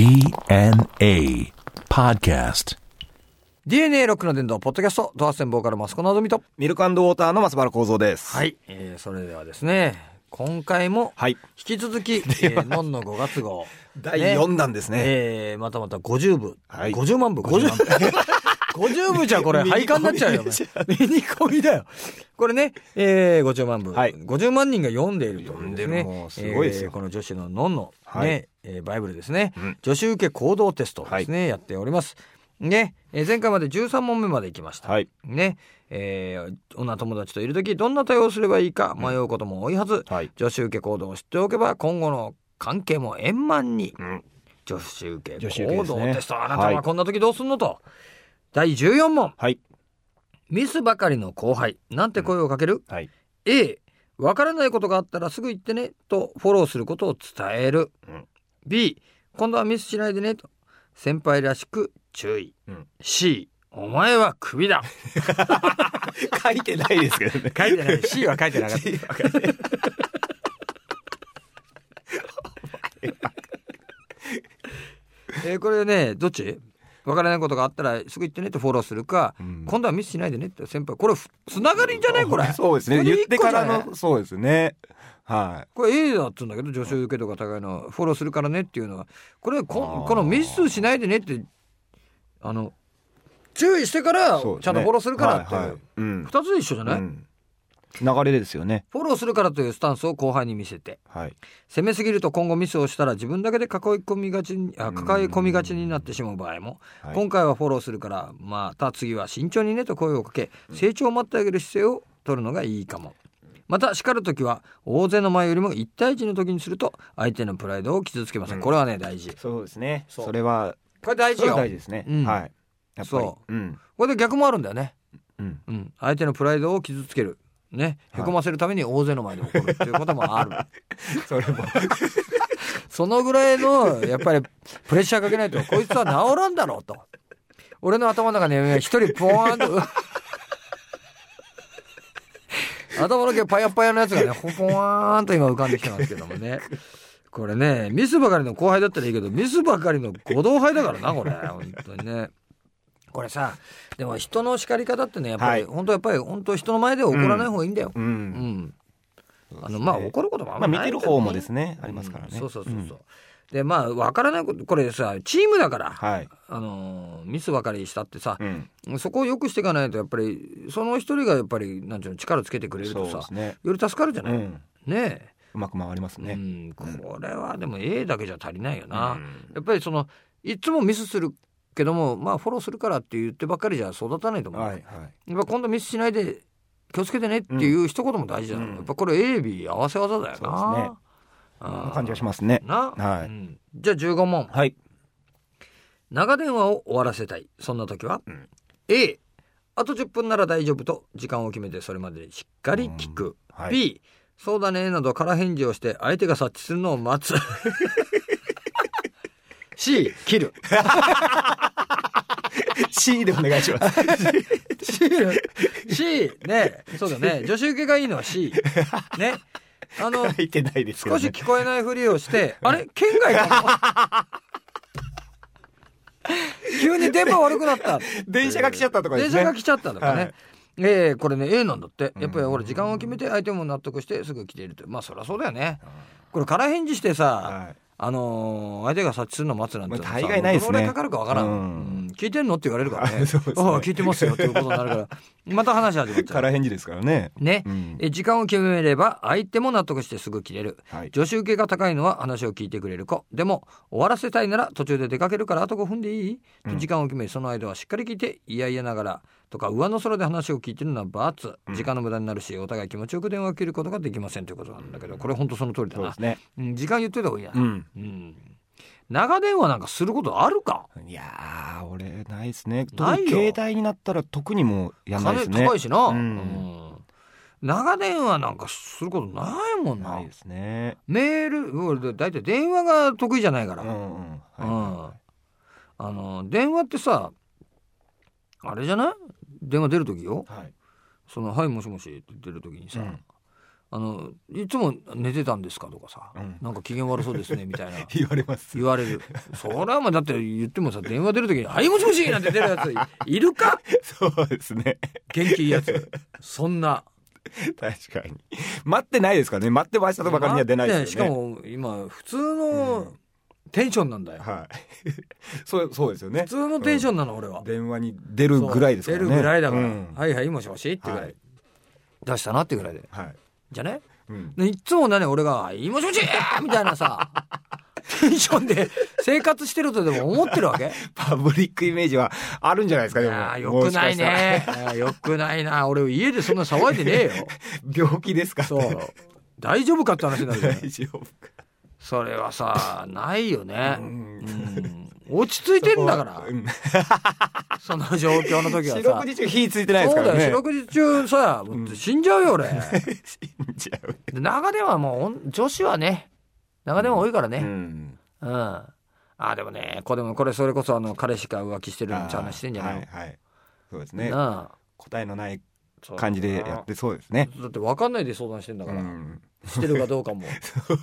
DNA Podcast. DNA ロックの伝道ポッドキャストドアステンボーカルマスコのぞみとミルクウォーターの松原幸三です。はい、えー、それではですね今回もはい。引き続き、えー、ノンの5月号 第ね4弾ですね。えー、またまた50部、はい50万部50万部 50部じゃこれ 廃刊になっちゃうよミニコミだよ。これね、えー、50万部、はい。50万人が読んでいるというですねすごいですよ。えーこの女子のノンの、ねはい。えーバイブルですね、うん。女子受け行動テストをですね、やっております。ね、えー前回まで13問目まで行きました、はい。ね、えー女友達といる時どんな対応をすればいいか迷うことも多いはず、はい。女子受け行動を知っておけば今後の関係も円満に。うん。女子受け行動テスト、あなたははいこんな時どうすんのと第14問。はい。ミスばかりの後輩。なんて声をかける、はい。A わからないことがあったらすぐ言ってね。とフォローすることを伝える、うん。B 今度はミスしないでね。と先輩らしく注意、うん。C お前はクビだ。書いてないですけどね。書いてない。C は書いてなかった。えーこれねどっち？わからないことがあったらすぐ言ってねってフォローするか、うん。今度はミスしないでねって先輩これふつながりじゃないこれ。そうですね。言ってからの、そうですね。はこれ A だっつうんだけど女子受けとか高いのはフォローするからねっていうのは。これここのミスしないでねってあの注意してからちゃんとフォローするからってはいはい。うん。二つで一緒じゃない、うん流れですよね。フォローするからというスタンスを後輩に見せて。はい。攻めすぎると今後ミスをしたら自分だけで囲い込みがちにあ抱え込みがちになってしまう場合も、はい。今回はフォローするからまた次は慎重にねと声をかけ成長を待ってあげる姿勢を取るのがいいかも。また叱る時は大勢の前よりも1対1の時にすると相手のプライドを傷つけません、うん。これはね大事。そうですね。それは、これ大事よ。大事ですね。うん。はい。そう。うん。これで逆もあるんだよね、うん。うん、相手のプライドを傷つけるねへこませるために大勢の前で怒るっていうこともある。それも。そのぐらいのやっぱりプレッシャーかけないとこいつは治らんだろうと。俺の頭の中に一人ポワーンと頭の毛パヤパヤのやつがねポワーンと今浮かんできてますけどもね。これねミスばかりの後輩だったらいいけどミスばかりのご同輩だからなこれ。本当にねこれさでも人の叱り方ってねやっぱり、はい本当やっぱり本当人の前では怒らない方がいいんだよ、う。うんんあのまあ怒ることもあんままないけどねあ見てる方もですね、ありますからね。そうそうそうそう、んでまあ分からないことこれさチームだから、はい。あのーミスばかりしたってさ、うん。そこを良くしていかないとやっぱりその一人がやっぱりなんていうの力つけてくれるとさね。より助かるじゃない、うん。ねうまく回りますえ、ね。うん、これはでも A だけじゃ足りないよな、うんやっぱりそのいつもミスするけどもまあフォローするからって言ってばっかりじゃ育たないと思う、はいはい。やっぱ今度ミスしないで気をつけてねっていう一言も大事だよ、う。ん。やっぱこれ AB 合わせ技だよな。そうですね。あー。感じがしますね。な、はい。うん。じゃあ15問。はい。長電話を終わらせたい。そんな時は、うん。A あと10分なら大丈夫と時間を決めてそれまでしっかり聞く、はい。B そうだね。など空返事をして相手が察知するのを待つ。C 切る C でお願いします。C, C ね。そうだね。女子受けがいいのは C ね。あのね。少し聞こえないふりをして、あれ？県外かも急に電波悪くなった。電車が来ちゃったとかね。電車が来ちゃったとかね。はい。えーこれね A なんだって。やっぱりうん俺時間を決めて相手も納得してすぐ来ているとまあそりゃそうだよね。これ空返事してさ、はい。あのー相手が察知するの待つなんてまあ大概ないですね。どのぐらいかかるかわからん、うん。うん聞いてんのって言われるからね。あ聞いてますよっていうことになるからまた話始まっちゃう。空返事ですからね。ね、うん。え時間を決めれば相手も納得してすぐ切れる。はい。女子受けが高いのは話を聞いてくれる子。でも終わらせたいなら途中で出かけるからあと5分でいい、とうん。時間を決めその間はしっかり聞いていやいやながらとか上の空で話を聞いてるのは罰うん。時間の無駄になるしお互い気持ちよく電話を切ることができませんということなんだけどこれ本当その通りだな。ね。うん時間言っといた方がいいな、うん。うん長電話なんかすることあるか？いやー、俺、ないですね。ないよ特に携帯になったら特にもうやんないで金すね。高いしな、うんうん長電話なんかすることないもんなないですね。メール俺大体電話が得意じゃないから、うんうん。うんはあの電話ってさあれじゃない？電話出る時よい。はい。その「はいもしもし」って出る時にさ、うんあのいつも寝てたんですかとかさ、うん。なんか機嫌悪そうですねみたいな。言われます。言われる。それはまあだって言ってもさ電話出る時に「はいもしもし!」なんて出るやつ いるか？そうですね。元気いいやつ。そんな。確かに。待ってないですからね。待ってましたとばかりには出ないですよね。しかも今普通のテンションなんだよ、はい。そうそうですよね。普通のテンションなの、俺は。電話に出るぐらいですからね。出るぐらいだから、うん。はいはいもしもしってぐらい、はい。出したなってぐらいで。はいじゃねうん。でいっつもね俺が「はいもしもし!」みたいなさテンションで生活してるとでも思ってるわけ？パブリックイメージはあるんじゃないですかいでも。よくないね。よくないな。俺家でそんな騒いでねえよ。病気ですか？そう。大丈夫かって話になるじゃない。大丈夫かそれはさ ないよね、うん。うん。落ち着いてんだから。うん。その状況の時は四さ六時中火ついてないですそうだよ。からね四六時中さ死んじゃうよ俺、死んじゃうで長電話もう女子はね長電話多いからね。うん。うん、あでもねこれでもこれそれこそあの彼氏が浮気してるのちゃう話してんじゃないの、はいはい。そうですね。答えのない感じでやってそうですね。だって分かんないで相談してんだうから、んしてるかどうかも。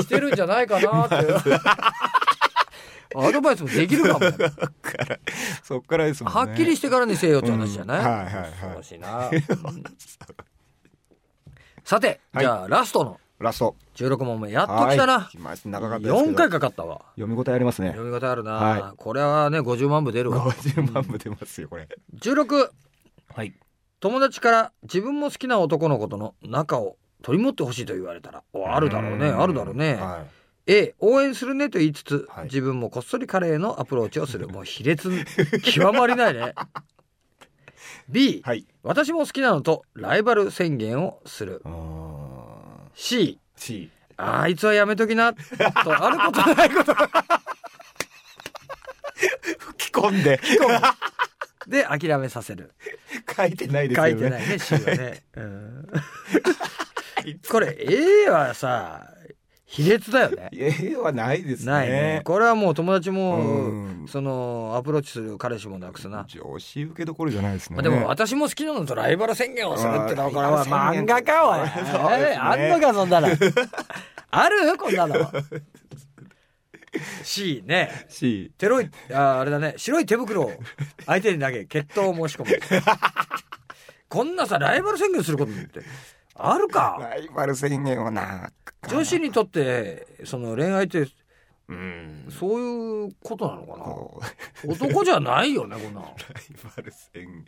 してるんじゃないかなって。アドバイスもできるかも。そっからですもんね。はっきりしてからにせよって話じゃない、うん。はいはいはい。しいな、うん。さて、はい。じゃあラストの。ラスト。16問目やっと来たな、はい。来ました。長かったですけど。4回かかったわ。読み応えありますね。読み方あるな、はこれはね50万部出るわ。50万部出ますよこれ。16はい。友達から自分も好きな男の子との仲を取り持ってほしいと言われたらおあるだろうねあるだろうね、は A 応援するねと言いつつ、はい。自分もこっそり彼へのアプローチをする。もう卑劣極まりないね。B、いはい。私も好きなのとライバル宣言をする。C C あいつはやめときな。とあることないこと。吹き込んで。で。諦めさせる。書いてないです書よね。いてないね C はね、うん、これ A はさ卑劣だよね。絵はないですね。ないね。これはもう友達も、うん。そのアプローチする彼氏もなくすな、上司受けどころじゃないですね。まあ、でも私も好きなのとライバル宣言をするってのはこれは漫画かおい、ね。えーあんのかそんなの。ある？こんなの。C ね。C テロいあーあれだね。白い手袋を相手に投げ決闘を申し込む。こんなさライバル宣言することってあるか。ライバル宣言はな女子にとってその恋愛ってうん。そういうことなのかな。男じゃないよねこんなの。ライバル宣言。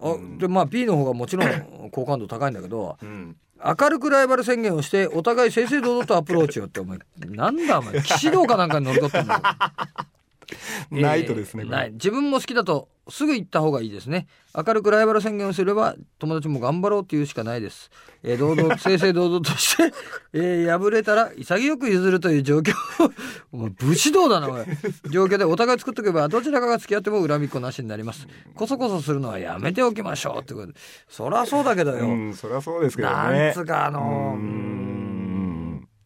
あでまあ B の方がもちろん 好感度高いんだけどうん。明るくライバル宣言をしてお互い正々堂々とアプローチをってお前なんだお前騎士道かなんかに乗り取ってんだよ ないとですねえーない。自分も好きだとすぐ言った方がいいですね。明るくライバル宣言をすれば友達も頑張ろうっていうしかないです、えー堂々正々堂々として、えー敗れたら潔く譲るという状況。お前武士道だなおい。状況でお互い作っておけばどちらかが付き合っても恨みっこなしになります。こそこそするのはやめておきましょうってこと。でそりゃそうだけどよ、うんそりゃそうですけどね。なんつうかあのうーん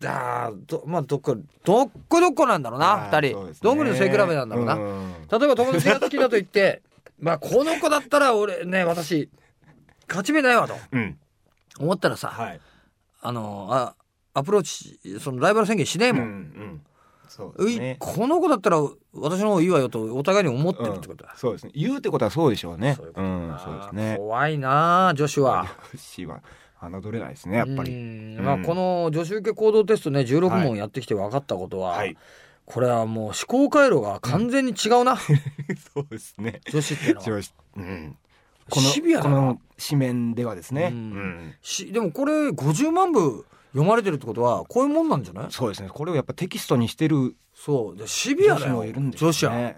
あーどまあどっかどっこどっこなんだろうな二人。どんぐりの背比べなんだろうな、ん。例えば友達が好きだと言って まあこの子だったら俺ね私勝ち目ないわとうん。思ったらさ、はい。あのあアプローチそのライバル宣言しねえうんも、うん。うういですね。この子だったら私の方がいいわよとお互いに思ってるってことだ、そうですね。言うってことはそうでしょうね。怖いなあ女子は。女子は侮れないですねやっぱうり。んまあ、この女子受け行動テストね16問やってきて分かったことは、はい。これはもう思考回路が完全に違うな、そうですね。女子ってのは。うん。このシビアだな。この紙面ではですね。うん。うん。しでもこれ50万部読まれてるってことはこういうもんなんじゃない？そうですね。これをやっぱテキストにしてるそう。でシビアだよ。もいるんです女子は、ねね。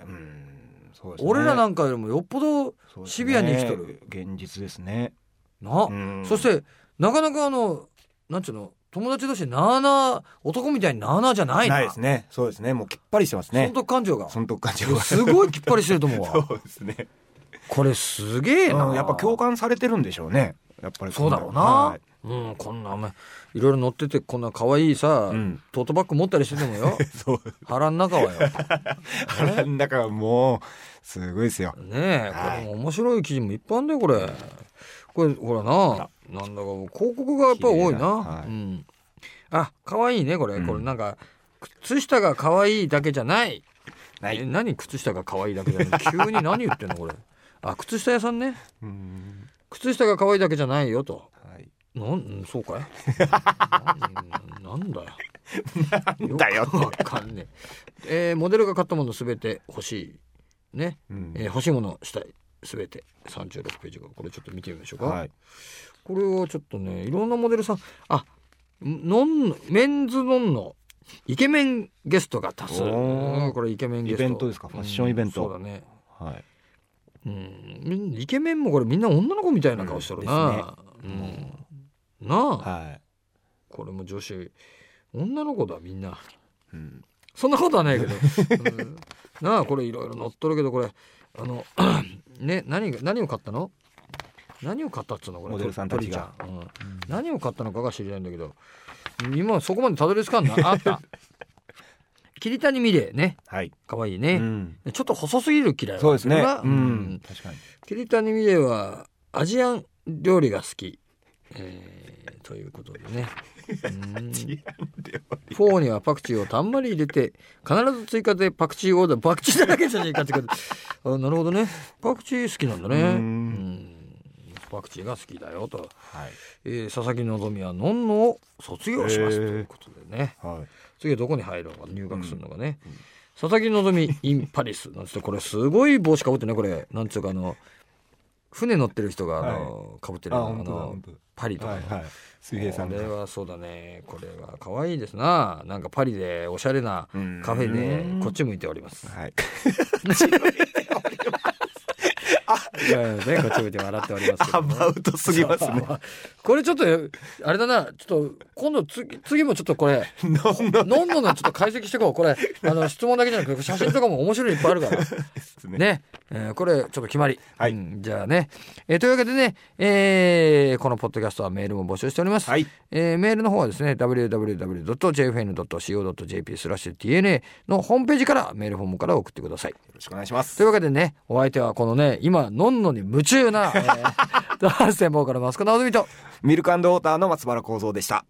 俺らなんかよりもよっぽどシビアに生きとる。現実ですね。な、うん。そしてなかなかあのなんちゅうの友達同士なあなあ男みたいになあなあじゃないな。ないですね。そうですね。もうきっぱりしてますね。損得感情が。損得感情が。すごいきっぱりしてると思うわ。そうですね。これすげえな、うんやっぱ共感されてるんでしょうね。やっぱり。そうだろうな、はい。うんこんなお前いろいろ乗っててこんな可愛いさ、うん。トートバッグ持ったりしててもよ。そう腹ん中はよ。腹の中はもうすごいですよ。ねえこはいれも面白い記事もいっぱいあるんだよこれこれほらな。なんだか広告がやっぱり多いな、はい。うん。あ可愛いねこれ、うん。これなんか靴下が可愛いだけじゃない。えはい何靴下が可愛いだけじゃない？急に何言ってんのこれ。あ靴下屋さんね。うん。靴下が可愛いだけじゃないよと。はい。なんうんそうかい？な んなんだよなんだよかんねえ。えーモデルが買ったものすべて欲しい。ね、うん。えー欲しいものしたいすべて36ページがこれちょっと見てみましょうか、はい。これはちょっとねいろんなモデルさんあノンメンズノンのイケメンゲストが多数。これイケメンゲスト。イベントですか？ファッションイベント。うんそうだね。はい。うんイケメンもこれみんな女の子みたいな顔してるな、うん。なあ、はい。これも女子女の子だみんな。うん。そんなことはないけど、うん。なあこれいろいろ載っとるけどこれあの ね何が何を買ったの？何を買ったっつうの？これモデルさんたちが。うん。何を買ったのかが知りたいんだけど今そこまでたどり着かんな。あった。桐谷美玲ね。はい。可愛いね、うん。ちょっと細すぎる嫌いそうですね。ううん。ん。確かに。桐谷美玲はアジアン料理が好き、えーということでね。うん。フォーにはパクチーをたんまり入れて必ず追加でパクチーオーダーパクチーだけじゃねえかってことあなるほどね。パクチー好きなんだね。うん。うん。パクチーが好きだよと、はい。えー佐々木希はのんのを卒業します？ということでね。はい。次はどこに入るのか入学するのかね、佐々木希 in パリスなんつってこれすごい帽子かぶってねこれ。なんつうかあの船乗ってる人があの、かぶってるあのパリとかの、はいはい。水平さんこがれはそうだね。これは可愛いですな。なんかパリでおしゃれなカフェでこっち向いております。はい。こっち向いて 笑っておりますけど、アバウトすぎますね。これちょっとあれだな。ちょっと今度次次もちょっとこれのんの。んのちょっと解析してこう。これあの質問だけじゃなくて写真とかも面白いのいっぱいあるから。ね。ね、えーこれちょっと決まり、はい。うんじゃあね、えーというわけでね、えーこのポッドキャストはメールも募集しております、はい。えーメールの方はですね www.jfn.co.jp スラッシュ DNA のホームページからメールフォームから送ってください。よろしくお願いします。というわけでねお相手はこのね今のんのに夢中な、えー、ダンス専門家のマスコ直美とミルクウォーターの松原幸三でした